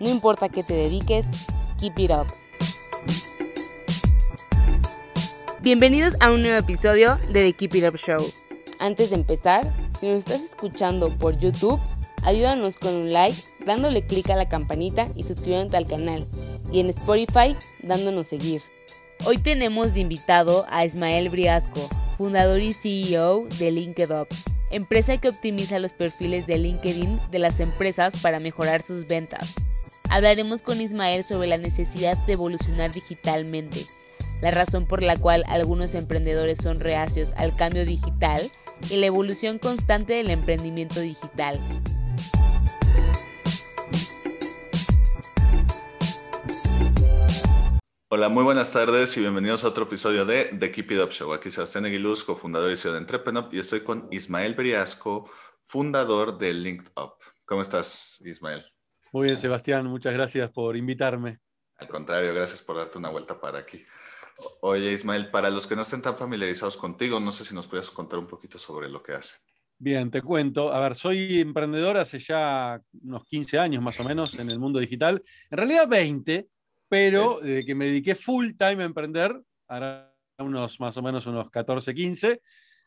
No importa qué te dediques, keep it up. Bienvenidos a un nuevo episodio de The Keep It Up Show. Antes de empezar, si nos estás escuchando por YouTube, ayúdanos con un like, dándole clic a la campanita y suscribiéndote al canal. Y en Spotify, dándonos seguir. Hoy tenemos de invitado a Ismael Briasco, fundador y CEO de LinkedUp, empresa que optimiza los perfiles de LinkedIn de las empresas para mejorar sus ventas. Hablaremos con Ismael sobre la necesidad de evolucionar digitalmente la razón por la cual algunos emprendedores son reacios al cambio digital y la evolución constante del emprendimiento digital. Hola, muy buenas tardes y bienvenidos a otro episodio de The Keep It Up Show. Aquí Sebastián Aguiluz, cofundador y CEO de Entrepreneur, y estoy con Ismael Briasco, fundador de LinkedUp. ¿Cómo estás, Ismael? Muy bien, Sebastián, muchas gracias por invitarme. Al contrario, gracias por darte una vuelta para aquí. Oye, Ismael, para los que no estén tan familiarizados contigo, no sé si nos puedes contar un poquito sobre lo que hace. Bien, te cuento. A ver, soy emprendedor hace ya unos 15 años más o menos en el mundo digital. En realidad 20, pero desde que me dediqué full time a emprender, ahora unos más o menos unos 14, 15,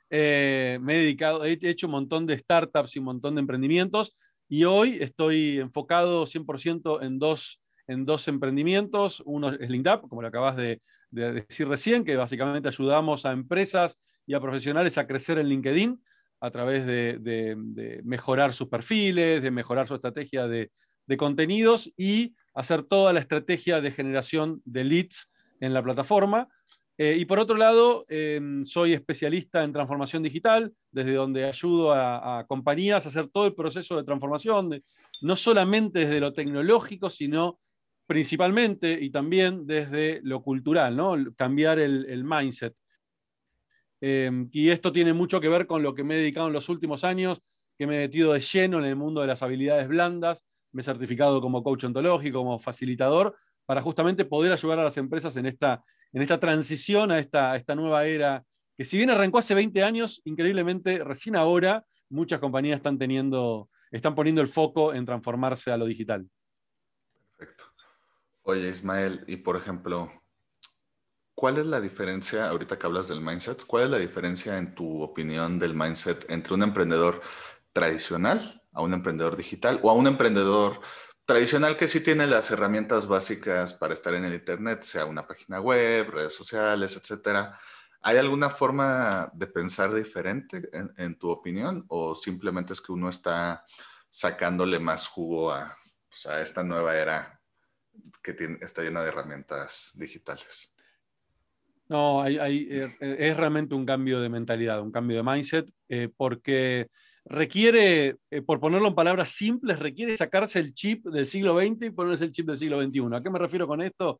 eh, me he dedicado, he hecho un montón de startups y un montón de emprendimientos y hoy estoy enfocado 100% en dos, en dos emprendimientos. Uno es LinkedUp, como lo acabas de, de decir recién, que básicamente ayudamos a empresas y a profesionales a crecer en LinkedIn a través de, mejorar sus perfiles, de mejorar su estrategia de, contenidos y hacer toda la estrategia de generación de leads en la plataforma. Eh, y por otro lado, em, soy especialista en transformación digital, desde donde ayudo a, compañías a hacer todo el proceso de transformación, no solamente desde lo tecnológico, sino principalmente y también desde lo cultural, ¿no? cambiar el, mindset. Em, y esto tiene mucho que ver con lo que me he dedicado en los últimos años, que me he metido de lleno en el mundo de las habilidades blandas, me he certificado como coach ontológico, como facilitador, para justamente poder ayudar a las empresas en esta, en esta transición a esta, nueva era, que si bien arrancó hace 20 años, increíblemente recién ahora muchas compañías están teniendo, están poniendo el foco en transformarse a lo digital. Perfecto. Oye, Ismael, y por ejemplo, ¿cuál es la diferencia, ahorita que hablas del mindset, cuál es la diferencia en tu opinión del mindset entre un emprendedor tradicional a un emprendedor digital o a un emprendedor tradicional que sí tiene las herramientas básicas para estar en el Internet, sea una página web, redes sociales, etcétera? ¿Hay alguna forma de pensar diferente en, tu opinión o simplemente es que uno está sacándole más jugo a, pues, a esta nueva era que está llena de herramientas digitales. No, eh, es realmente un cambio de mentalidad, un cambio de mindset, eh, porque requiere, eh, por ponerlo en palabras simples, requiere sacarse el chip del siglo XX y ponerse el chip del siglo XXI. ¿A qué me refiero con esto?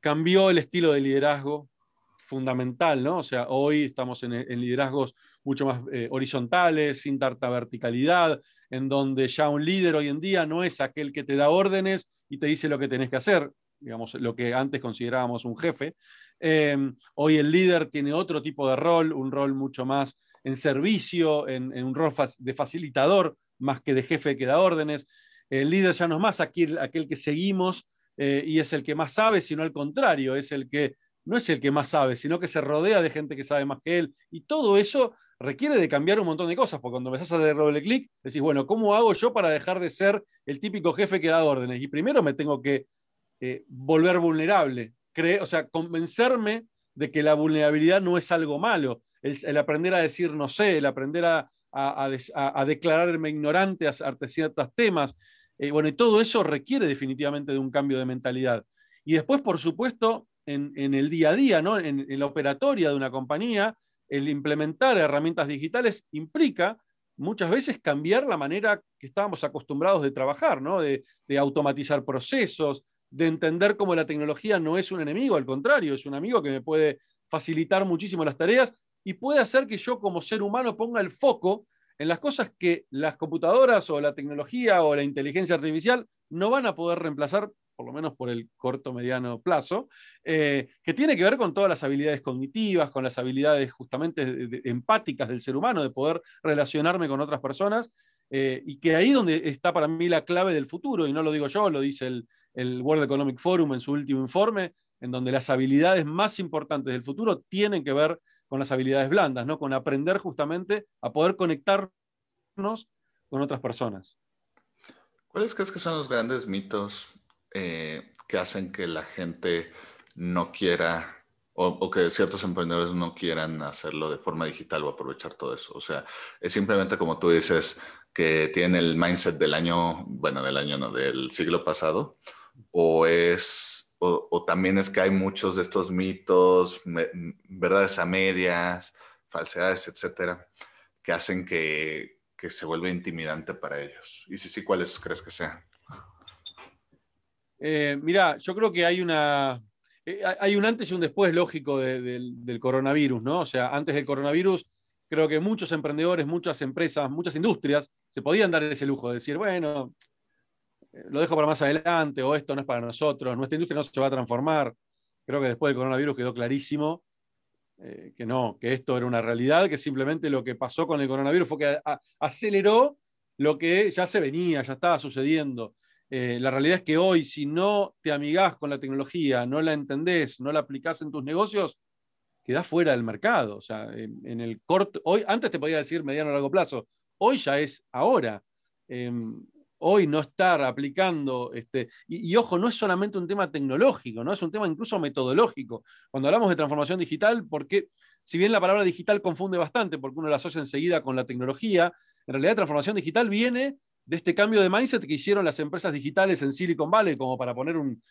Cambió el estilo de liderazgo fundamental, ¿no? O sea, hoy estamos en, liderazgos mucho más horizontales, sin tanta verticalidad, en donde ya un líder hoy en día no es aquel que te da órdenes, y te dice lo que tenés que hacer, digamos, lo que antes considerábamos un jefe. Em, hoy el líder tiene otro tipo de rol, un rol mucho más en servicio, en, un rol de facilitador, más que de jefe que da órdenes. El líder ya no es más aquel, aquel que seguimos eh, y es el que más sabe, sino al contrario, es el que no es el que más sabe, sino que se rodea de gente que sabe más que él. Y todo eso requiere de cambiar un montón de cosas, porque cuando empezás a dar doble clic, decís, bueno, ¿cómo hago yo para dejar de ser el típico jefe que da órdenes? Y primero me tengo que eh, volver vulnerable, o sea, convencerme de que la vulnerabilidad no es algo malo, el, aprender a decir no sé, el aprender a, declararme ignorante ante ciertos temas. Eh, bueno, y todo eso requiere definitivamente de un cambio de mentalidad. Y después, por supuesto, en, el día a día, ¿no? en la operatoria de una compañía, el implementar herramientas digitales implica muchas veces cambiar la manera que estábamos acostumbrados de trabajar, ¿no? de automatizar procesos, de entender cómo la tecnología no es un enemigo, al contrario, es un amigo que me puede facilitar muchísimo las tareas y puede hacer que yo como ser humano ponga el foco en las cosas que las computadoras o la tecnología o la inteligencia artificial no van a poder reemplazar, por lo menos por el corto mediano plazo, eh, que tiene que ver con todas las habilidades cognitivas, con las habilidades justamente empáticas del ser humano, de poder relacionarme con otras personas, eh, y que ahí donde está para mí la clave del futuro, y no lo digo yo, lo dice el, el World Economic Forum en su último informe, en donde las habilidades más importantes del futuro tienen que ver con las habilidades blandas, ¿no? con aprender justamente a poder conectarnos con otras personas. ¿Cuáles crees que son los grandes mitos eh, que hacen que la gente no quiera o, que ciertos emprendedores no quieran hacerlo de forma digital o aprovechar todo eso? O sea, es simplemente como tú dices, que tienen el mindset del año, bueno, del año no, del siglo pasado, o es, o, también es que hay muchos de estos mitos, verdades a medias, falsedades, etcétera, que hacen que, se vuelva intimidante para ellos. Y si sí, ¿cuáles crees que sean? Eh, mira, yo creo que hay una, eh, hay un antes y un después lógico del coronavirus, ¿no? O sea, antes del coronavirus, creo que muchos emprendedores, muchas empresas, muchas industrias se podían dar ese lujo de decir, bueno, lo dejo para más adelante, o esto no es para nosotros, nuestra industria no se va a transformar. Creo que después del coronavirus quedó clarísimo eh, que no, que esto era una realidad, que simplemente lo que pasó con el coronavirus fue que aceleró lo que ya se venía, ya estaba sucediendo. Eh, la realidad es que hoy, si no te amigás con la tecnología, no la entendés, no la aplicás en tus negocios, quedás fuera del mercado. O sea, en, el corto, hoy, antes te podía decir mediano o largo plazo, hoy ya es ahora. Em, hoy no estar aplicando, este, y, ojo, no es solamente un tema tecnológico, ¿no? es un tema incluso metodológico. Cuando hablamos de transformación digital, porque si bien la palabra digital confunde bastante, porque uno la asocia enseguida con la tecnología, en realidad transformación digital viene de este cambio de mindset que hicieron las empresas digitales en Silicon Valley, como para poner un,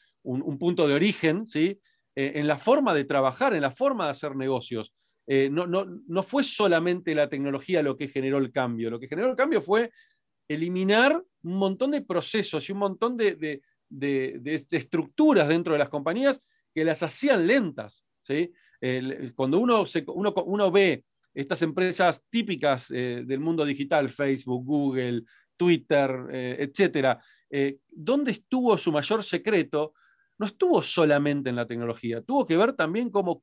punto de origen, ¿sí? Eh, en la forma de trabajar, en la forma de hacer negocios. Eh, no, no fue solamente la tecnología lo que generó el cambio, lo que generó el cambio fue eliminar un montón de procesos y un montón de, estructuras dentro de las compañías que las hacían lentas. ¿sí? cuando uno, uno, ve estas empresas típicas eh, del mundo digital, Facebook, Google, Twitter, eh, etcétera, eh, ¿dónde estuvo su mayor secreto? No estuvo solamente en la tecnología, tuvo que ver también cómo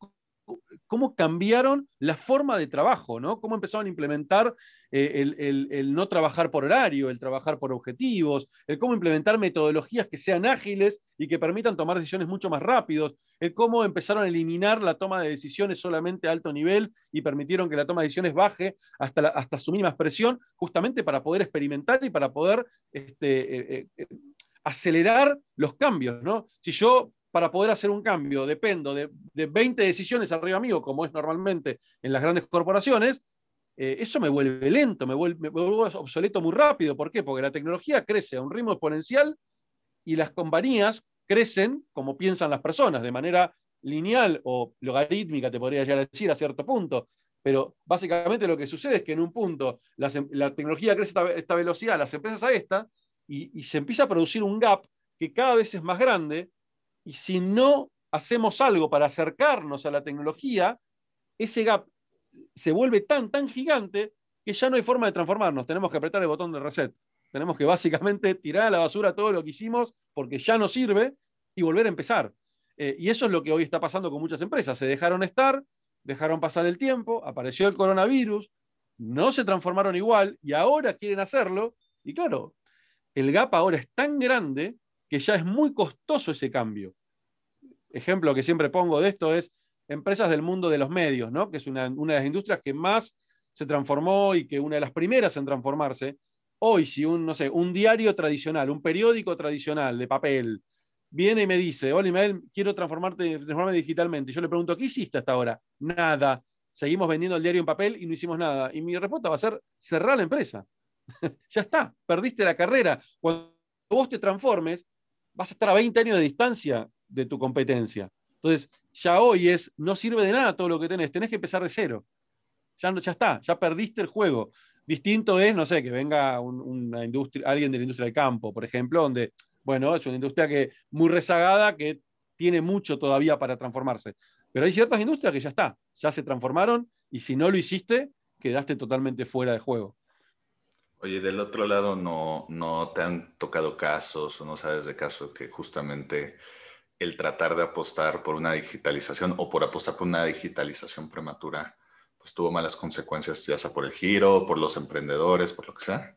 cómo cambiaron la forma de trabajo, ¿no? Cómo empezaron a implementar eh, el, no trabajar por horario, el trabajar por objetivos, el cómo implementar metodologías que sean ágiles y que permitan tomar decisiones mucho más rápidos, el cómo empezaron a eliminar la toma de decisiones solamente a alto nivel y permitieron que la toma de decisiones baje hasta, hasta su mínima expresión, justamente para poder experimentar y para poder este, eh, eh, acelerar los cambios, ¿no? Si yo para poder hacer un cambio dependo de, 20 decisiones arriba mío, como es normalmente en las grandes corporaciones, eh, eso me vuelve lento, me vuelve, obsoleto muy rápido. ¿Por qué? Porque la tecnología crece a un ritmo exponencial y las compañías crecen como piensan las personas, de manera lineal o logarítmica, te podría llegar a decir, a cierto punto. Pero básicamente lo que sucede es que en un punto la, tecnología crece a esta, velocidad, las empresas a esta, y se empieza a producir un gap que cada vez es más grande y si no hacemos algo para acercarnos a la tecnología, ese gap se vuelve tan, tan gigante que ya no hay forma de transformarnos. Tenemos que apretar el botón de reset. Tenemos que básicamente tirar a la basura todo lo que hicimos porque ya no sirve y volver a empezar. Eh, y eso es lo que hoy está pasando con muchas empresas. Se dejaron estar, dejaron pasar el tiempo, apareció el coronavirus, no se transformaron igual y ahora quieren hacerlo. Y claro, el gap ahora es tan grande que ya es muy costoso ese cambio. Ejemplo que siempre pongo de esto es empresas del mundo de los medios, ¿no? que es una, de las industrias que más se transformó y que una de las primeras en transformarse. Hoy, si un, no sé, un diario tradicional, un periódico tradicional de papel, viene y me dice, hola Imael, quiero transformarte, transformarme digitalmente. Yo le pregunto, ¿qué hiciste hasta ahora? Nada. Seguimos vendiendo el diario en papel y no hicimos nada. Y mi respuesta va a ser cerrar la empresa. ya está, perdiste la carrera. Cuando vos te transformes, vas a estar a 20 años de distancia de tu competencia. Entonces, ya hoy es, no sirve de nada todo lo que tenés, tenés que empezar de cero. Ya, ya está, ya perdiste el juego. Distinto es, no sé, que venga una industria, alguien de la industria del campo, por ejemplo, donde, bueno, es una industria que muy rezagada, que tiene mucho todavía para transformarse. Pero hay ciertas industrias que ya está, ya se transformaron y si no lo hiciste, quedaste totalmente fuera de juego. Oye, del otro lado, ¿no, no te han tocado casos o no sabes de casos que justamente el tratar de apostar por una digitalización o por apostar por una digitalización prematura pues, tuvo malas consecuencias, ya sea por el giro, por los emprendedores, por lo que sea.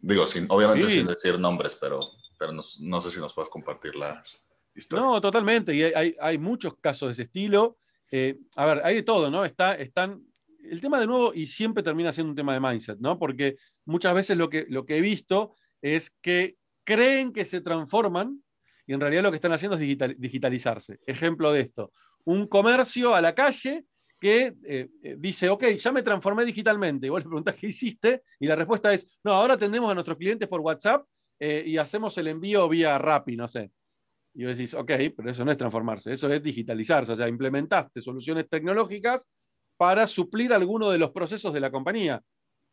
digo, sin, obviamente sin decir nombres, pero, pero no, sé si nos puedes compartir las historias. No, totalmente, y hay, hay muchos casos de ese estilo. Eh, a ver, hay de todo, ¿no? Está, están, el tema de nuevo, y siempre termina siendo un tema de mindset, ¿no? Porque muchas veces lo que, lo que he visto es que creen que se transforman y en realidad lo que están haciendo es digitalizarse. Ejemplo de esto, un comercio a la calle que eh, eh, dice, ok, ya me transformé digitalmente. Y vos le preguntás qué hiciste y la respuesta es, no, ahora atendemos a nuestros clientes por WhatsApp eh, y hacemos el envío vía Rappi, no sé. Y vos decís, ok, pero eso no es transformarse, eso es digitalizarse, o sea, implementaste soluciones tecnológicas para suplir alguno de los procesos de la compañía.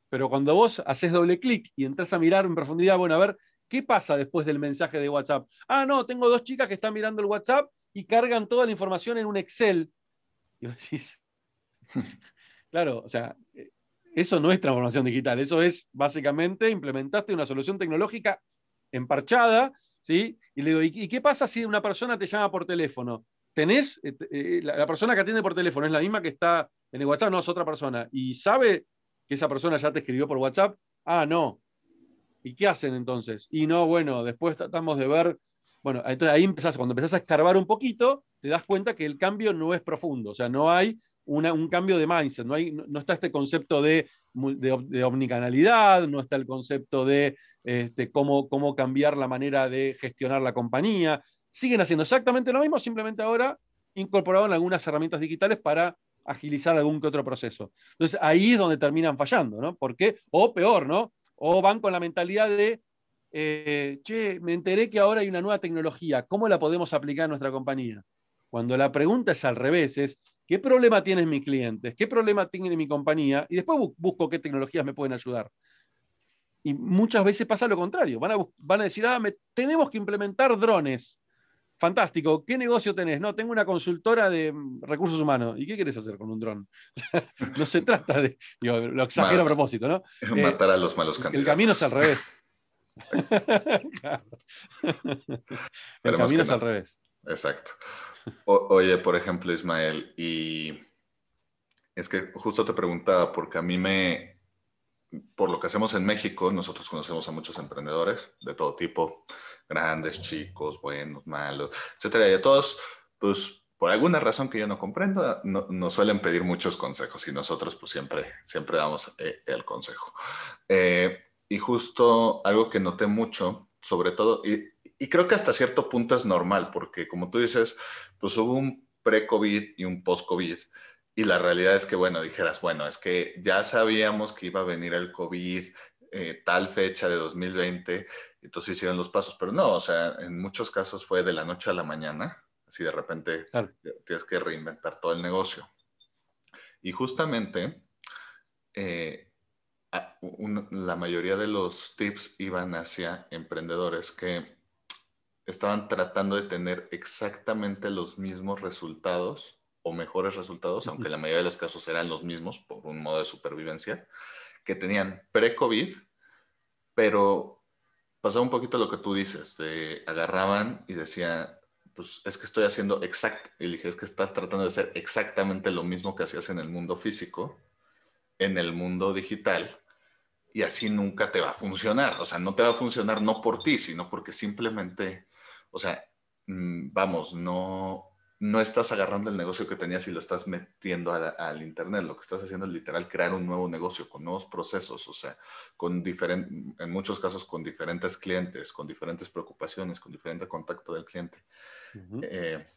Pero cuando vos haces doble clic y entras a mirar en profundidad, bueno, a ver, ¿qué pasa después del mensaje de WhatsApp? Ah, no, tengo dos chicas que están mirando el WhatsApp y cargan toda la información en un Excel. Y vos decís, claro, o sea, eso no es transformación digital, eso es básicamente implementaste una solución tecnológica emparchada, ¿sí? Y le digo, ¿y qué pasa si una persona te llama por teléfono? ¿Tenés, eh, eh, la persona que atiende por teléfono es la misma que está en el WhatsApp? No, es otra persona. ¿Y sabe que esa persona ya te escribió por WhatsApp? Ah, no. ¿Y qué hacen entonces? Y no, bueno, después tratamos de ver, bueno, entonces ahí empezás, cuando empezás a escarbar un poquito, te das cuenta que el cambio no es profundo, o sea, no hay un cambio de mindset, no, hay, no, está este concepto de, omnicanalidad, no está el concepto de este, cómo, cómo cambiar la manera de gestionar la compañía. Siguen haciendo exactamente lo mismo, simplemente ahora incorporaron algunas herramientas digitales para agilizar algún que otro proceso. Entonces ahí es donde terminan fallando, ¿no? ¿Por qué? O peor, ¿no? O van con la mentalidad de, eh, che, me enteré que ahora hay una nueva tecnología, ¿cómo la podemos aplicar en nuestra compañía? Cuando la pregunta es al revés, es ¿Qué problema tienen mis clientes? ¿Qué problema tiene mi compañía? Y después busco qué tecnologías me pueden ayudar. Y muchas veces pasa lo contrario. Van a, van a decir, ah, tenemos que implementar drones. Fantástico. ¿Qué negocio tenés? No, tengo una consultora de mm, recursos humanos. ¿Y qué quieres hacer con un dron? no se trata de. lo exagero a propósito, ¿no? Matar a los malos candidatos. El camino es al revés. el camino es al revés. Exacto oye, por ejemplo, Ismael, y es que justo te preguntaba, porque a mí me, por lo que hacemos en México, nosotros conocemos a muchos emprendedores de todo tipo, grandes, chicos, buenos, malos, etcétera, y a todos, pues por alguna razón que yo no comprendo, no, nos suelen pedir muchos consejos y nosotros pues siempre, siempre damos eh, el consejo. Eh, y justo algo que noté mucho, sobre todo, y, y creo que hasta cierto punto es normal, porque como tú dices, pues hubo un pre-COVID y un post-COVID. Y la realidad es que, bueno, dijeras, bueno, es que ya sabíamos que iba a venir el COVID eh, tal fecha de 2020, entonces hicieron los pasos, pero no, o sea, en muchos casos fue de la noche a la mañana, así de repente tienes que reinventar todo el negocio. Y justamente, eh, la mayoría de los tips iban hacia emprendedores que estaban tratando de tener exactamente los mismos resultados o mejores resultados, aunque la mayoría de los casos eran los mismos por un modo de supervivencia, que tenían pre-COVID, pero pasaba un poquito lo que tú dices, te agarraban y decía, pues es que estoy haciendo exacto, y dije, es que estás tratando de hacer exactamente lo mismo que hacías en el mundo físico, en el mundo digital, y así nunca te va a funcionar. O sea, no te va a funcionar no por ti, sino porque simplemente o sea, mm, vamos, no, no estás agarrando el negocio que tenías y lo estás metiendo al Internet. Lo que estás haciendo es literal crear un nuevo negocio con nuevos procesos, o sea, con en muchos casos con diferentes clientes, con diferentes preocupaciones, con diferente contacto del cliente. Eh,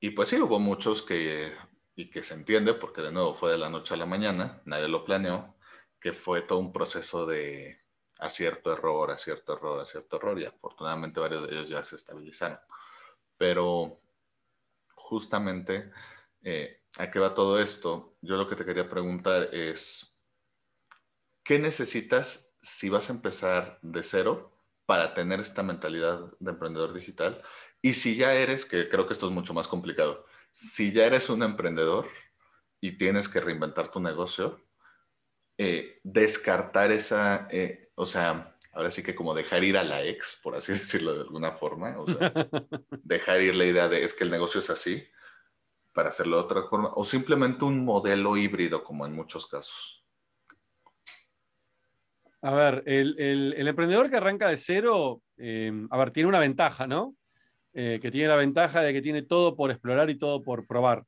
y pues sí, hubo muchos que, y que se entiende, porque de nuevo fue de la noche a la mañana, nadie lo planeó, que fue todo un proceso de acierto error, acierto error, acierto error, y afortunadamente varios de ellos ya se estabilizaron. Pero justamente, eh, ¿a qué va todo esto? Yo lo que te quería preguntar es, ¿qué necesitas si vas a empezar de cero para tener esta mentalidad de emprendedor digital? Y si ya eres, que creo que esto es mucho más complicado, si ya eres un emprendedor y tienes que reinventar tu negocio, eh, descartar esa, eh, o sea, ahora sí que como dejar ir a la ex, por así decirlo de alguna forma, o sea, dejar ir la idea de es que el negocio es así para hacerlo de otra forma, o simplemente un modelo híbrido como en muchos casos. A ver, el, emprendedor que arranca de cero, eh, a ver, tiene una ventaja, ¿no? que tiene la ventaja de que tiene todo por explorar y todo por probar.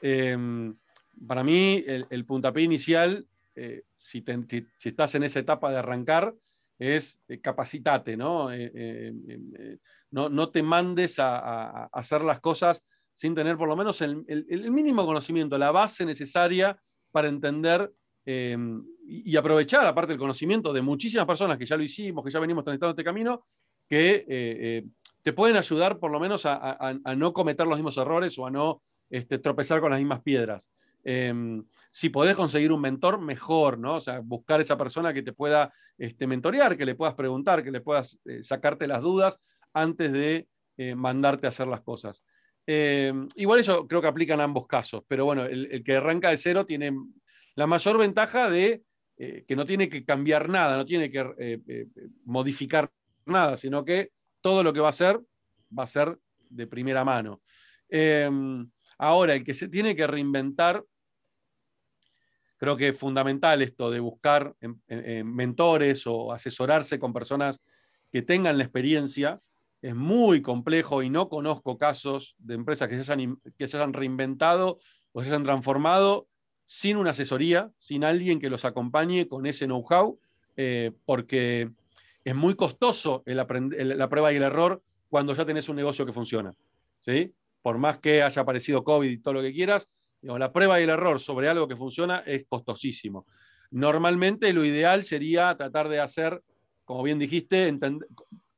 para mí, el, el puntapié inicial eh, si, estás en esa etapa de arrancar, es eh, capacitate, ¿no? Eh, ¿no? ¿no? te mandes a, hacer las cosas sin tener por lo menos el, mínimo conocimiento, la base necesaria para entender y, aprovechar, aparte del conocimiento de muchísimas personas que ya lo hicimos, que ya venimos transitando este camino, que te pueden ayudar por lo menos a, no cometer los mismos errores o a no este, tropezar con las mismas piedras. Em, si podés conseguir un mentor, mejor, ¿no? O sea, buscar esa persona que te pueda este, mentorear, que le puedas preguntar, que le puedas eh, sacarte las dudas antes de eh, mandarte a hacer las cosas. Em, igual eso creo que aplica en ambos casos, pero bueno, el, que arranca de cero tiene la mayor ventaja de eh, que no tiene que cambiar nada, no tiene que modificar nada, sino que todo lo que va a hacer va a ser de primera mano. Em, ahora, el que se tiene que reinventar Creo que es fundamental esto de buscar mentores o asesorarse con personas que tengan la experiencia. Es muy complejo y no conozco casos de empresas que se hayan, que se hayan reinventado o se hayan transformado sin una asesoría, sin alguien que los acompañe con ese know-how, eh, porque es muy costoso la prueba y el error cuando ya tenés un negocio que funciona. ¿sí? Por más que haya aparecido COVID y todo lo que quieras, la prueba y el error sobre algo que funciona es costosísimo. Normalmente lo ideal sería tratar de hacer, como bien dijiste,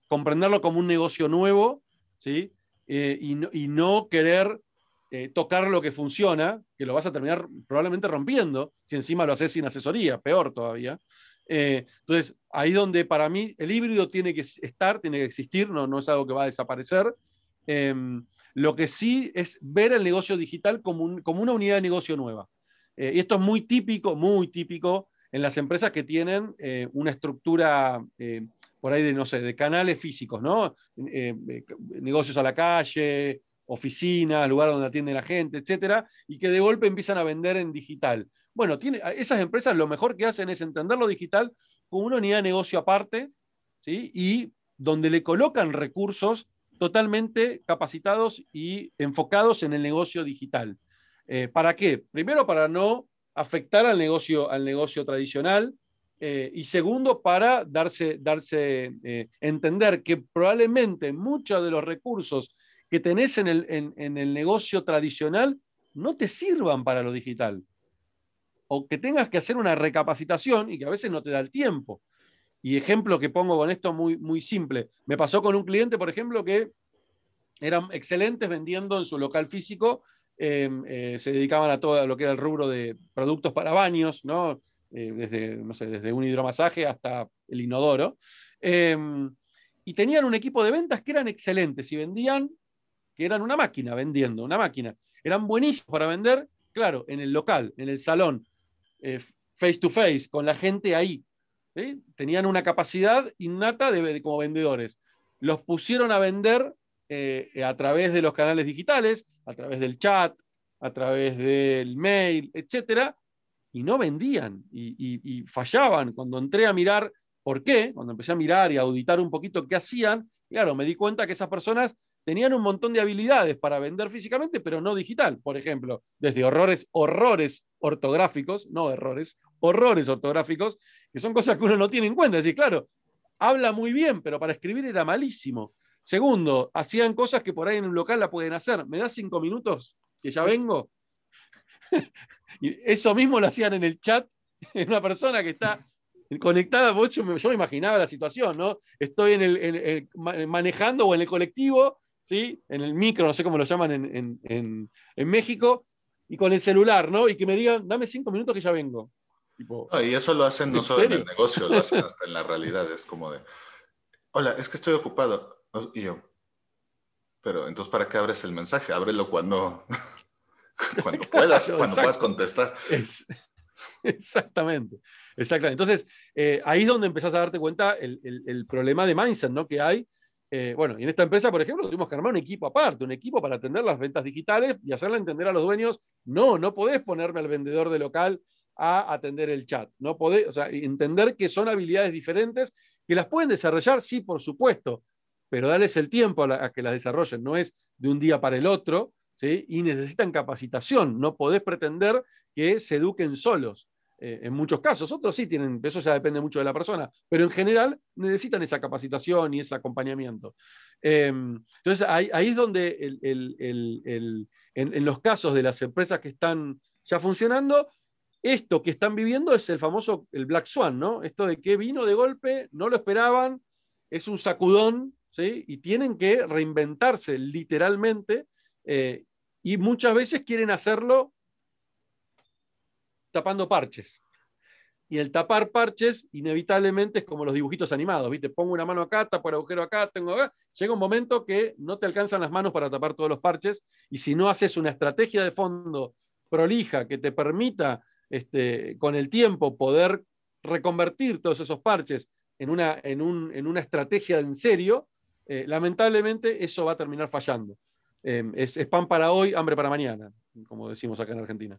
comprenderlo como un negocio nuevo, ¿sí? Eh, y, no, querer eh, tocar lo que funciona, que lo vas a terminar probablemente rompiendo, si encima lo haces sin asesoría, peor todavía. Eh, entonces, ahí donde para mí el híbrido tiene que estar, tiene que existir, no, no es algo que va a desaparecer. Lo que sí es ver el negocio digital como, una unidad de negocio nueva. Eh, y esto es muy típico, muy típico en las empresas que tienen eh, una estructura eh, por ahí de, no sé, de canales físicos, ¿no? negocios a la calle, oficinas, lugar donde atiende la gente, etcétera, y que de golpe empiezan a vender en digital. Bueno, tiene, esas empresas lo mejor que hacen es entender lo digital como una unidad de negocio aparte, ¿sí? Y donde le colocan recursos totalmente capacitados y enfocados en el negocio digital. Eh, ¿Para qué? Primero, para no afectar al negocio, al negocio tradicional. Eh, y segundo, para darse, darse eh, entender que probablemente muchos de los recursos que tenés en el, en el negocio tradicional no te sirvan para lo digital. O que tengas que hacer una recapacitación y que a veces no te da el tiempo. Y ejemplo que pongo con esto muy, muy simple. Me pasó con un cliente, por ejemplo, que eran excelentes vendiendo en su local físico, em, eh, se dedicaban a todo lo que era el rubro de productos para baños, ¿no? Eh, desde, no sé, desde un hidromasaje hasta el inodoro. Y tenían un equipo de ventas que eran excelentes y vendían, que eran una máquina vendiendo, una máquina. Eran buenísimos para vender, claro, en el local, en el salón, eh, face to face, con la gente ahí. Tenían una capacidad innata de, como vendedores. Los pusieron a vender eh, a través de los canales digitales, a través del chat, a través del mail, etcétera, y no vendían y, fallaban. Cuando entré a mirar por qué, cuando empecé a mirar y a auditar un poquito qué hacían, claro, me di cuenta que esas personas tenían un montón de habilidades para vender físicamente, pero no digital. Por ejemplo, desde horrores, horrores ortográficos, no errores, horrores ortográficos, que son cosas que uno no tiene en cuenta. Es decir, claro, habla muy bien, pero para escribir era malísimo. Segundo, hacían cosas que por ahí en un local la pueden hacer. ¿Me das cinco minutos? Que ya vengo. eso mismo lo hacían en el chat, en una persona que está conectada. Yo me, me imaginaba la situación, ¿no? Estoy en el, manejando o en el colectivo, ¿sí? En el micro, no sé cómo lo llaman en México, y con el celular, ¿no? Y que me digan, dame cinco minutos que ya vengo. Y eso lo hacen no solo en el negocio, lo hacen hasta en la realidad. Es como de, hola, es que estoy ocupado. Y yo, pero entonces, ¿para qué abres el mensaje? Ábrelo cuando, cuando puedas, cuando puedas contestar. exactamente, exactamente. Entonces, eh, ahí es donde empezás a darte cuenta el, el, problema de mindset ¿no? que hay. Eh, bueno, y en esta empresa, por ejemplo, tuvimos que armar un equipo aparte, un equipo para atender las ventas digitales y hacerle entender a los dueños, no, no podés ponerme al vendedor de local a atender el chat. No podés, o sea, entender que son habilidades diferentes, que las pueden desarrollar, sí, por supuesto, pero darles el tiempo a, que las desarrollen, no es de un día para el otro, ¿sí? y necesitan capacitación, no podés pretender que se eduquen solos. Eh, en muchos casos, otros sí tienen, eso ya depende mucho de la persona, pero en general necesitan esa capacitación y ese acompañamiento. Em, entonces ahí, es donde en los casos de las empresas que están ya funcionando, esto que están viviendo es el famoso, el Black Swan, ¿no? Esto de que vino de golpe, no lo esperaban, es un sacudón, ¿sí? Y tienen que reinventarse literalmente eh, y muchas veces quieren hacerlo tapando parches. Y el tapar parches, inevitablemente, es como los dibujitos animados, ¿viste? Pongo una mano acá, tapo el agujero acá, tengo acá. Llega un momento que no te alcanzan las manos para tapar todos los parches, y si no haces una estrategia de fondo prolija que te permita este, con el tiempo poder reconvertir todos esos parches en una, en una estrategia en serio, eh, lamentablemente eso va a terminar fallando. Em, es, pan para hoy, hambre para mañana, como decimos acá en Argentina.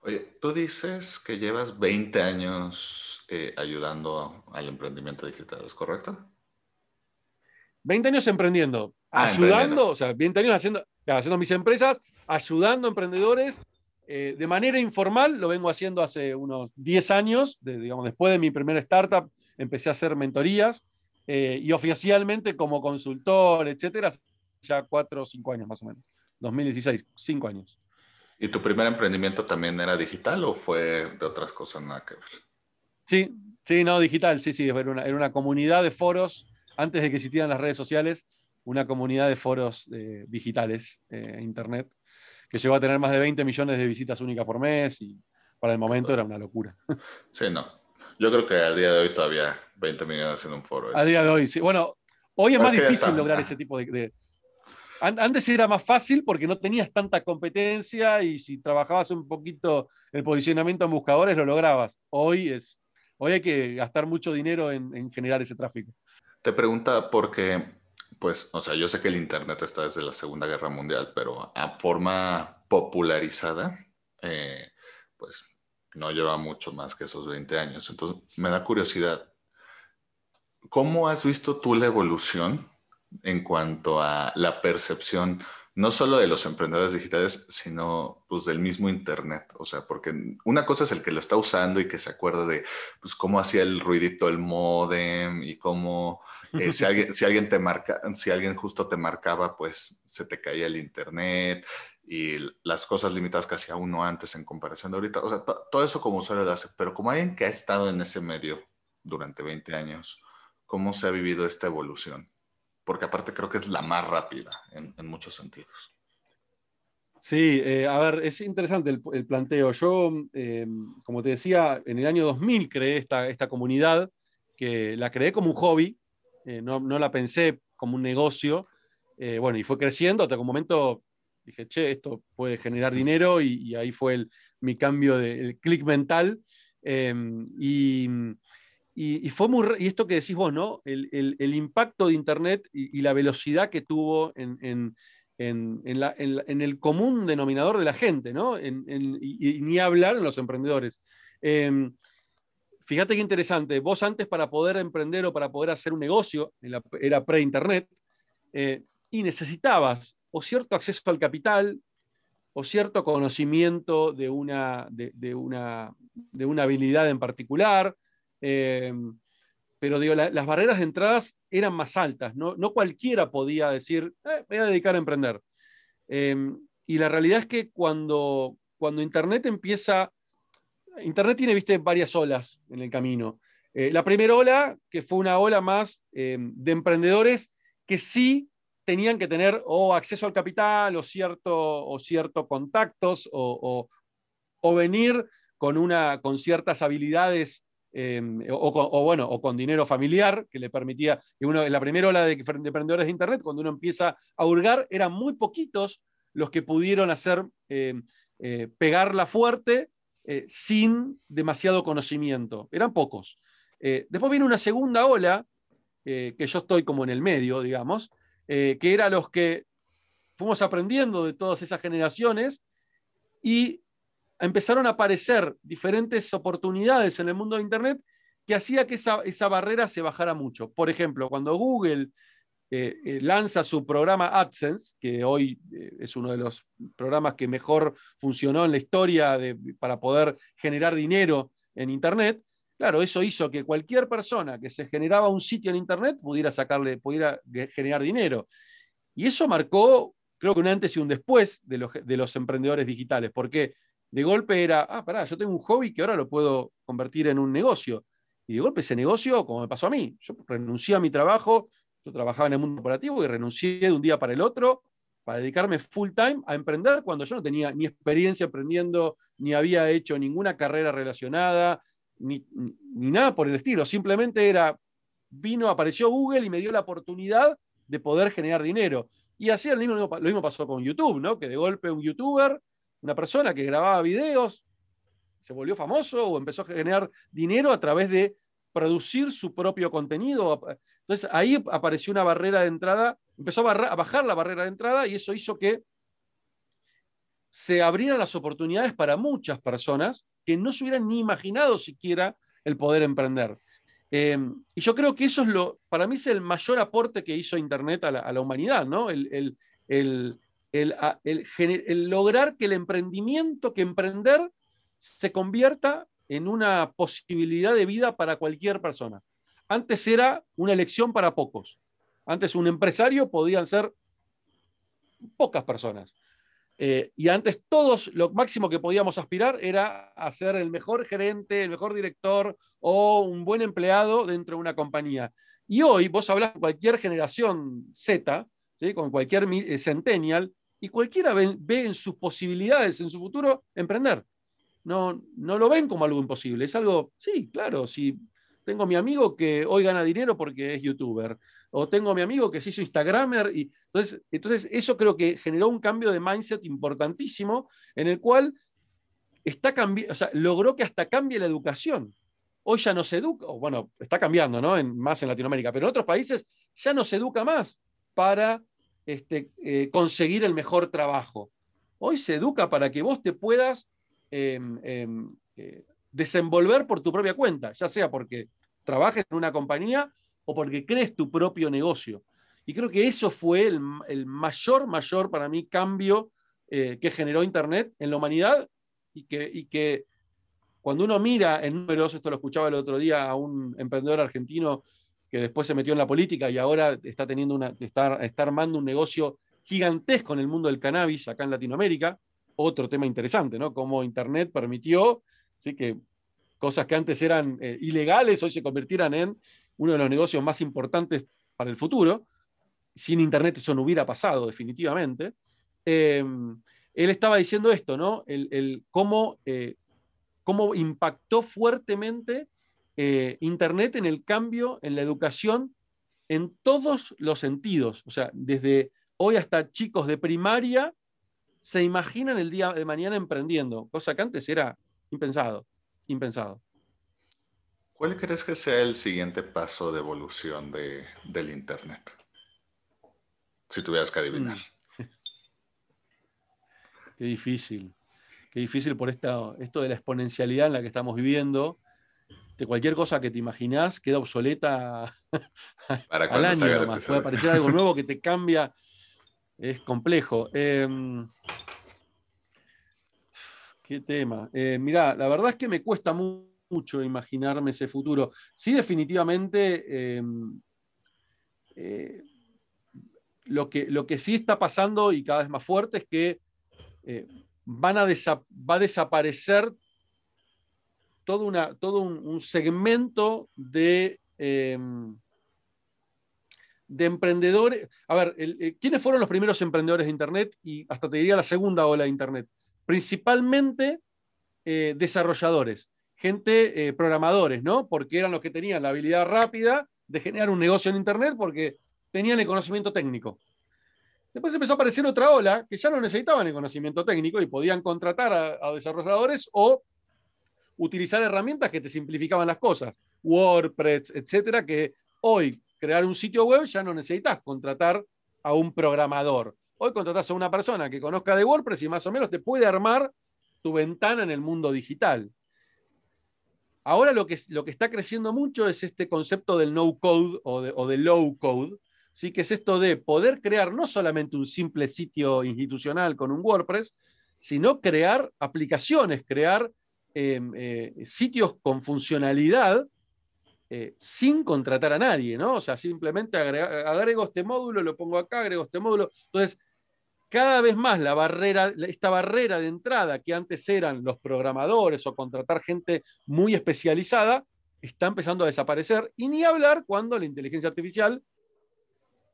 Oye, tú dices que llevas 20 años eh, ayudando al emprendimiento digital, ¿es correcto? 20 años emprendiendo, ah, ayudando, o sea, 20 años haciendo, haciendo mis empresas, ayudando a emprendedores eh, de manera informal, lo vengo haciendo hace unos 10 años, digamos, después de mi primera startup, empecé a hacer mentorías eh, y oficialmente como consultor, etcétera, ya 4 o 5 años más o menos. 2016, 5 años. ¿Y tu primer emprendimiento también era digital o fue de otras cosas nada que ver? Sí, sí, no, digital, sí, sí, era una, era una comunidad de foros, antes de que existieran las redes sociales, una comunidad de foros eh, digitales, internet, que llegó a tener más de 20 millones de visitas únicas por mes y para el momento era una locura. Sí, no. Yo creo que a día de hoy todavía 20 millones en un foro. A día de hoy, sí. Bueno, hoy es más difícil lograr ese tipo de, Antes era más fácil porque no tenías tanta competencia y si trabajabas un poquito el posicionamiento en buscadores lo lograbas. Hoy, es, hoy hay que gastar mucho dinero en, en generar ese tráfico. Te pregunta porque pues, o sea, yo sé que el Internet está desde la Segunda Guerra Mundial, pero a forma popularizada, eh, pues no lleva mucho más que esos 20 años. Entonces, me da curiosidad, ¿cómo has visto tú la evolución en cuanto a la percepción, no solo de los emprendedores digitales, sino pues del mismo Internet? O sea, porque una cosa es el que lo está usando y que se acuerda de pues, cómo hacía el ruidito el modem y cómo eh, si, alguien, si alguien te marca, si alguien justo te marcaba, pues se te caía el internet y las cosas limitadas que hacía uno antes en comparación de ahorita. O sea, todo eso como usuario lo hace, pero como alguien que ha estado en ese medio durante 20 años, ¿cómo se ha vivido esta evolución? Porque aparte creo que es la más rápida en, muchos sentidos. Sí, eh, a ver, es interesante el, planteo. Yo, eh, como te decía, en el año 2000 creé esta, esta comunidad, que la creé como un hobby, eh, no, la pensé como un negocio. Eh, bueno, y fue creciendo hasta que un momento dije, che, esto puede generar dinero y, ahí fue el, mi cambio de clic mental. Em, y, fue muy, y esto que decís vos, ¿no? El, impacto de Internet y, la velocidad que tuvo en, el común denominador de la gente, ¿no? y, ni hablar en los emprendedores. Em, fíjate qué interesante, vos antes para poder emprender o para poder hacer un negocio, era pre-internet, eh, y necesitabas o cierto acceso al capital, o cierto conocimiento de una, de, una, de una habilidad en particular, eh, pero digo, las barreras de entradas eran más altas, no, cualquiera podía decir, eh, voy a dedicar a emprender. y la realidad es que cuando, cuando Internet empieza Internet tiene, viste, varias olas en el camino. Eh, la primera ola, que fue una ola más eh, de emprendedores que sí tenían que tener o acceso al capital o cierto, o contactos o, venir con, una, con ciertas habilidades em, o, bueno, o con dinero familiar, que le permitía que uno, en la primera ola de, emprendedores de Internet, cuando uno empieza a hurgar, eran muy poquitos los que pudieron hacer em, eh, pegarla fuerte eh, sin demasiado conocimiento. Eran pocos. Eh, después viene una segunda ola, que yo estoy como en el medio, digamos, que era los que fuimos aprendiendo de todas esas generaciones y empezaron a aparecer diferentes oportunidades en el mundo de Internet que hacía que esa, barrera se bajara mucho. Por ejemplo, cuando Google eh, eh, lanza su programa AdSense, que hoy eh, es uno de los programas que mejor funcionó en la historia para poder generar dinero en Internet, claro, eso hizo que cualquier persona que se generaba un sitio en Internet pudiera sacarle, pudiera generar dinero. Y eso marcó, creo que un antes y un después de los, de los emprendedores digitales, porque de golpe era, ah, pará, yo tengo un hobby que ahora lo puedo convertir en un negocio. Y de golpe ese negocio, como me pasó a mí, yo renuncié a mi trabajo, yo trabajaba en el mundo operativo y renuncié de un día para el otro para dedicarme full time a emprender cuando yo no tenía ni experiencia emprendiendo, ni había hecho ninguna carrera relacionada, ni, nada por el estilo. Simplemente era, vino, apareció Google y me dio la oportunidad de poder generar dinero. Y así lo mismo, lo mismo pasó con YouTube, ¿no? Que de golpe un youtuber una persona que grababa videos, se volvió famoso o empezó a generar dinero a través de producir su propio contenido. Entonces ahí apareció una barrera de entrada, empezó a, bajar la barrera de entrada y eso hizo que se abrieran las oportunidades para muchas personas que no se hubieran ni imaginado siquiera el poder emprender. Eh, y yo creo que eso es lo, para mí es el mayor aporte que hizo Internet a la, humanidad, ¿no? el, el, lograr que el emprendimiento, que emprender, se convierta en una posibilidad de vida para cualquier persona. Antes era una elección para pocos. Antes un empresario podían ser pocas personas. Eh, y antes todos, lo máximo que podíamos aspirar era a ser el mejor gerente, el mejor director o un buen empleado dentro de una compañía. Y hoy vos hablas con cualquier generación Z, con cualquier eh, centennial, y cualquiera ve, en sus posibilidades, en su futuro, emprender. No, no lo ven como algo imposible, es algo, sí, claro, si tengo mi amigo que hoy gana dinero porque es youtuber, o tengo mi amigo que se hizo Instagramer, y entonces, entonces eso creo que generó un cambio de mindset importantísimo en el cual está o sea, logró que hasta cambie la educación. Hoy ya no se educa, bueno, está cambiando, ¿no? Más en Latinoamérica, pero en otros países ya no se educa más para este, eh, conseguir el mejor trabajo. Hoy se educa para que vos te puedas em, em, eh, desenvolver por tu propia cuenta, ya sea porque trabajes en una compañía o porque crees tu propio negocio. Y creo que eso fue el, mayor, mayor para mí cambio eh, que generó Internet en la humanidad y que, cuando uno mira en números, esto lo escuchaba el otro día a un emprendedor argentino que después se metió en la política y ahora está, teniendo una, está, armando un negocio gigantesco en el mundo del cannabis acá en Latinoamérica. Otro tema interesante, ¿no? Cómo Internet permitió ¿sí? que cosas que antes eran eh, ilegales hoy se convirtieran en uno de los negocios más importantes para el futuro. Sin Internet eso no hubiera pasado definitivamente. Eh, él estaba diciendo esto, ¿no? El, cómo, eh, cómo impactó fuertemente Internet en el cambio en la educación en todos los sentidos. O sea, desde hoy hasta chicos de primaria se imaginan el día de mañana emprendiendo, cosa que antes era impensado, impensado. ¿Cuál crees que sea el siguiente paso de evolución del Internet? Si tuvieras que adivinar. Qué difícil, qué difícil por esto de la exponencialidad en la que estamos viviendo de cualquier cosa que te imaginás queda obsoleta al año nomás. Puede aparecer algo nuevo que te cambia. Es complejo. Em, ¿Qué tema? Eh, mirá, la verdad es que me cuesta mucho imaginarme ese futuro. Sí, definitivamente. Em, eh, lo, que, lo que sí está pasando y cada vez más fuerte es que eh, van a va a desaparecer todo, una, todo un, segmento de, em, de emprendedores. A ver, eh, ¿quiénes fueron los primeros emprendedores de Internet? Y hasta te diría la segunda ola de Internet. Principalmente eh, desarrolladores, gente, eh, programadores, ¿no? Porque eran los que tenían la habilidad rápida de generar un negocio en Internet porque tenían el conocimiento técnico. Después empezó a aparecer otra ola que ya no necesitaban el conocimiento técnico y podían contratar a, desarrolladores o utilizar herramientas que te simplificaban las cosas, WordPress, etcétera, que hoy crear un sitio web ya no necesitas contratar a un programador. Hoy contratas a una persona que conozca de WordPress y más o menos te puede armar tu ventana en el mundo digital. Ahora lo que, lo que está creciendo mucho es este concepto del no code o de, o de low code, ¿sí? que es esto de poder crear no solamente un simple sitio institucional con un WordPress, sino crear aplicaciones, crear em, eh, sitios con funcionalidad eh, sin contratar a nadie, ¿no? O sea, simplemente agrego este módulo, lo pongo acá, agrego este módulo. Entonces, cada vez más la barrera, esta barrera de entrada que antes eran los programadores o contratar gente muy especializada, está empezando a desaparecer. Y ni hablar cuando la inteligencia artificial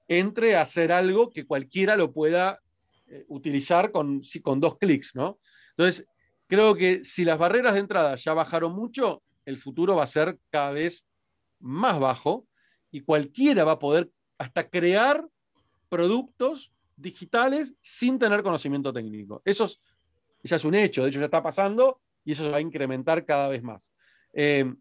entre a hacer algo que cualquiera lo pueda eh, utilizar con, con dos clics, ¿no? Entonces, creo que si las barreras de entrada ya bajaron mucho, el futuro va a ser cada vez más bajo y cualquiera va a poder hasta crear productos digitales sin tener conocimiento técnico. Eso ya es un hecho, de hecho ya está pasando y eso se va a incrementar cada vez más. Eh,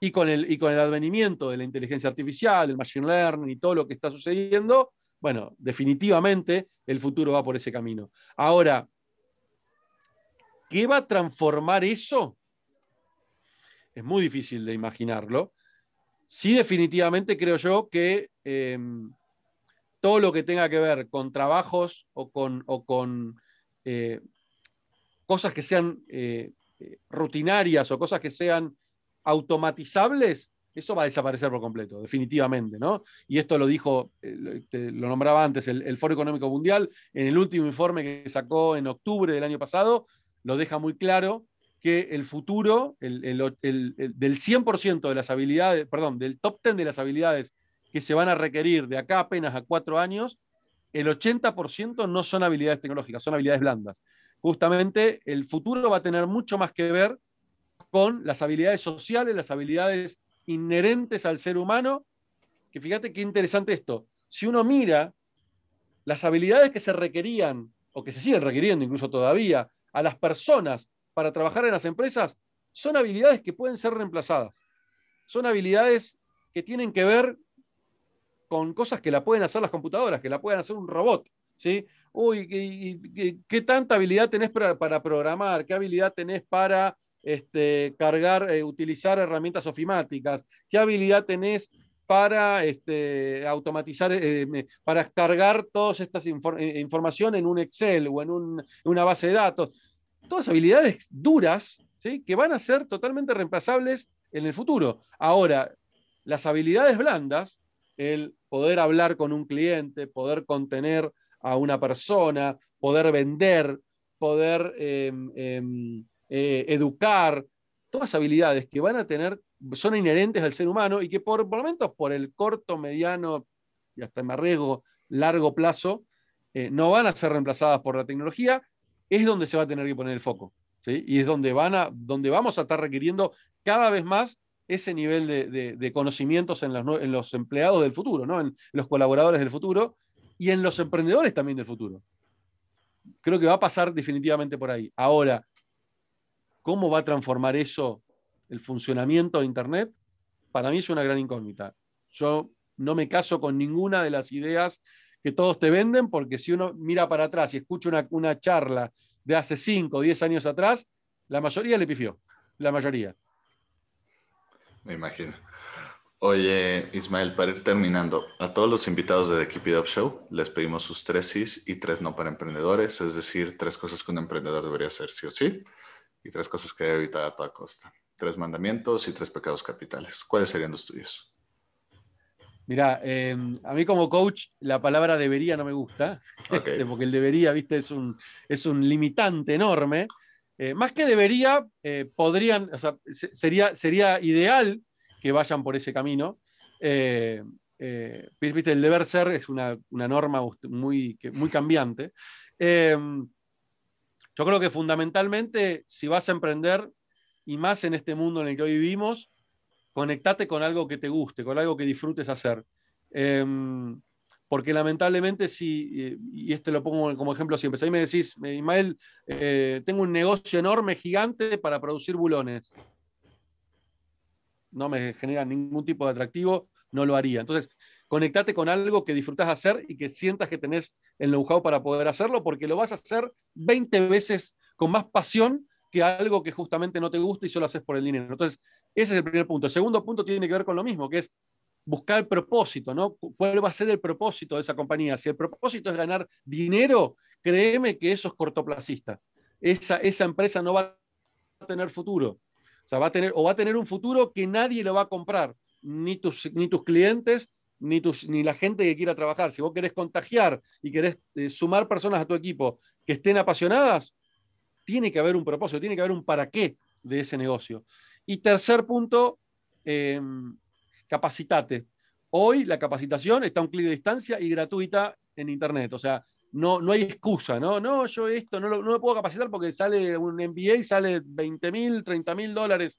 y con, el, y con el advenimiento de la inteligencia artificial, el machine learning y todo lo que está sucediendo, bueno, definitivamente el futuro va por ese camino. Ahora, ¿qué va a transformar eso? Es muy difícil de imaginarlo. Sí, definitivamente creo yo que em, todo lo que tenga que ver con trabajos o con, o con eh, cosas que sean eh, rutinarias o cosas que sean automatizables, eso va a desaparecer por completo, definitivamente, ¿no? Y esto lo dijo, eh, lo nombraba antes, el, Foro Económico Mundial, en el último informe que sacó en octubre del año pasado, lo deja muy claro que el futuro, el, del 100% de las habilidades, perdón, del top 10 de las habilidades que se van a requerir de acá apenas a cuatro años, el 80% no son habilidades tecnológicas, son habilidades blandas. Justamente el futuro va a tener mucho más que ver con las habilidades sociales, las habilidades inherentes al ser humano, que fíjate qué interesante esto. Si uno mira las habilidades que se requerían, o que se siguen requiriendo incluso todavía, a las personas para trabajar en las empresas, son habilidades que pueden ser reemplazadas. Son habilidades que tienen que ver con cosas que la pueden hacer las computadoras, que la pueden hacer un robot. ¿sí? Uy, ¿qué, tanta habilidad tenés para, programar? ¿Qué habilidad tenés para este, cargar, eh, utilizar herramientas ofimáticas? ¿Qué habilidad tenés para este, automatizar, eh, para cargar todas estas eh, información en un Excel o en, una base de datos? Todas habilidades duras ¿sí? que van a ser totalmente reemplazables en el futuro. Ahora, las habilidades blandas, el poder hablar con un cliente, poder contener a una persona, poder vender, poder em, em, eh, educar, todas habilidades que van a tener, son inherentes al ser humano y que por, momentos, por el corto, mediano y hasta me arriesgo, largo plazo, eh, no van a ser reemplazadas por la tecnología, es donde se va a tener que poner el foco. ¿sí? Y es donde, van a, donde vamos a estar requiriendo cada vez más ese nivel de, conocimientos en los, empleados del futuro, ¿no? en los colaboradores del futuro y en los emprendedores también del futuro. Creo que va a pasar definitivamente por ahí. Ahora, ¿Cómo va a transformar eso el funcionamiento de Internet? Para mí es una gran incógnita. Yo no me caso con ninguna de las ideas que todos te venden, porque si uno mira para atrás y escucha una, charla de hace 5 o 10 años atrás, la mayoría le pifió, la mayoría. Me imagino. Oye, Ismael, para ir terminando, a todos los invitados de The Keep It Up Show les pedimos sus tres sís y tres no para emprendedores, es decir, tres cosas que un emprendedor debería hacer sí o sí y tres cosas que debe evitar a toda costa. Tres mandamientos y tres pecados capitales. ¿Cuáles serían los tuyos? Mira, em, a mí como coach la palabra debería no me gusta, porque el debería, viste, es un, es un limitante enorme. Eh, más que debería, eh, podrían, o sea, sería, sería ideal que vayan por ese camino. Eh, viste, el deber ser es una, una norma muy, muy cambiante. Em, yo creo que fundamentalmente, si vas a emprender, y más en este mundo en el que hoy vivimos, conectate con algo que te guste, con algo que disfrutes hacer. Em, porque lamentablemente si, y este lo pongo como ejemplo siempre, si ahí me decís, Ismael, eh, tengo un negocio enorme, gigante para producir bulones. No me genera ningún tipo de atractivo, no lo haría. Entonces, conectate con algo que disfrutas hacer y que sientas que tenés el know-how para poder hacerlo, porque lo vas a hacer 20 veces con más pasión que algo que justamente no te gusta y solo haces por el dinero. Entonces, ese es el primer punto. El segundo punto tiene que ver con lo mismo, que es buscar el propósito, ¿no? ¿Cuál va a ser el propósito de esa compañía? Si el propósito es ganar dinero, créeme que eso es cortoplacista. Esa, esa empresa no va a tener futuro. O va a tener, un futuro que nadie lo va a comprar, ni tus, ni tus clientes, ni, tus, ni la gente que quiera trabajar. Si vos querés contagiar y querés eh, sumar personas a tu equipo que estén apasionadas, tiene que haber un propósito, tiene que haber un para qué de ese negocio. Y tercer punto, eh, capacitate. Hoy la capacitación está a un clic de distancia y gratuita en Internet. O sea, no, no hay excusa, ¿no? No, yo esto no, lo, no puedo capacitar porque sale un MBA y sale 20 mil, 30 mil dólares.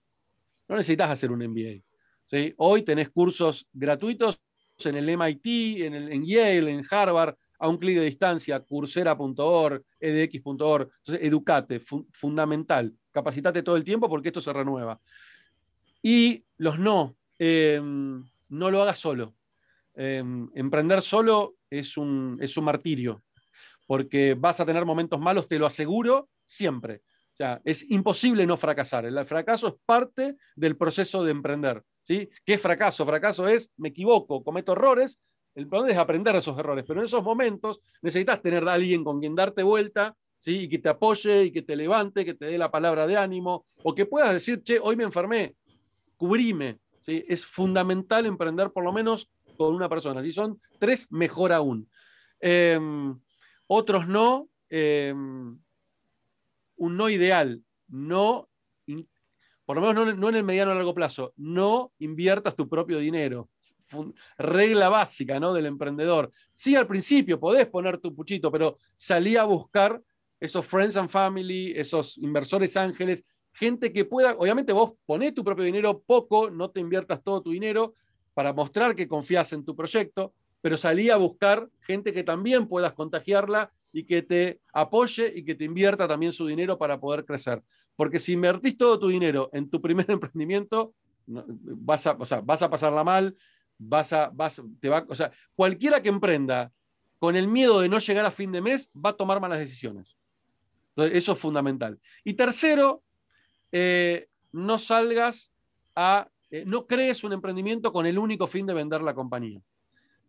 No necesitas hacer un MBA. ¿sí? Hoy tenés cursos gratuitos en el MIT, en, el, en Yale, en Harvard, a un clic de distancia, coursera.org, edx.org. Entonces, educate, fundamental. Capacitate todo el tiempo porque esto se renueva. Y los no, Em, no lo hagas solo. Em, emprender solo es un, es un martirio, porque vas a tener momentos malos, te lo aseguro, siempre. O sea, es imposible no fracasar. El fracaso es parte del proceso de emprender. ¿sí? ¿Qué es fracaso? Fracaso es, me equivoco, cometo errores. El problema es aprender esos errores, pero en esos momentos necesitas tener a alguien con quien darte vuelta ¿sí? y que te apoye y que te levante, que te dé la palabra de ánimo, o que puedas decir, che, hoy me enfermé, cubrime, es fundamental emprender por lo menos con una persona. Si son tres, mejor aún. Em, otros no, em, un no ideal, no, por lo menos no, en el mediano o largo plazo, no inviertas tu propio dinero. regla básica ¿no? del emprendedor. Sí, al principio podés poner tu puchito, pero salí a buscar esos friends and family, esos inversores ángeles gente que pueda, obviamente vos ponés tu propio dinero poco, no te inviertas todo tu dinero para mostrar que confías en tu proyecto, pero salí a buscar gente que también puedas contagiarla y que te apoye y que te invierta también su dinero para poder crecer. Porque si invertís todo tu dinero en tu primer emprendimiento, vas a, vas a pasarla mal, vas a, vas, te va, o sea, cualquiera que emprenda con el miedo de no llegar a fin de mes va a tomar malas decisiones. Eso es fundamental. Y tercero, eh, no salgas a, eh, no crees un emprendimiento con el único fin de vender la compañía.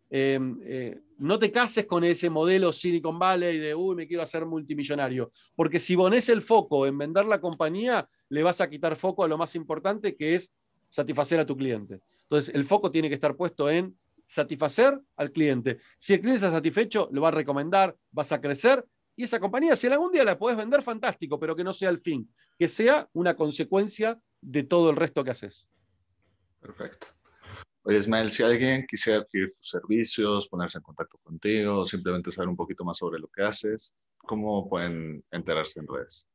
Em, eh, no te cases con ese modelo Silicon Valley de, uy, me quiero hacer multimillonario, porque si pones el foco en vender la compañía, le vas a quitar foco a lo más importante que es satisfacer a tu cliente. Entonces, el foco tiene que estar puesto en satisfacer al cliente. Si el cliente está satisfecho, lo va a recomendar, vas a crecer y esa compañía, si algún día la podés vender, fantástico, pero que no sea el fin, que sea una consecuencia de todo el resto que haces. Perfecto. Oye, Ismael, si alguien quisiera adquirir tus servicios, ponerse en contacto contigo, simplemente saber un poquito más sobre lo que haces, ¿cómo pueden enterarse en redes?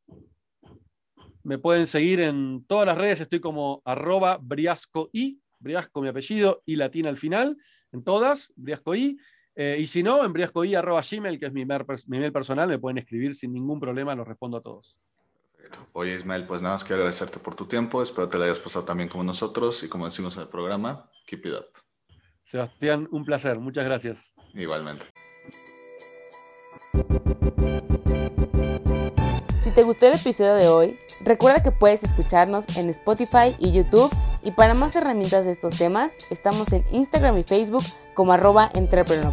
Me pueden seguir en todas las redes, estoy como arroba briasco y, briasco mi apellido y latina al final, en todas, briasco y. Eh, y si no, en gmail, que es mi mail, personal, me pueden escribir sin ningún problema, los respondo a todos. Oye, Ismael, pues nada más quiero agradecerte por tu tiempo. Espero que le hayas pasado también como nosotros y como decimos en el programa, keep it up. Sebastián, un placer. Muchas gracias. Igualmente. Si te gustó el episodio de hoy, recuerda que puedes escucharnos en Spotify y YouTube y para más herramientas de estos temas, estamos en Instagram y Facebook como arroba entrepreneur.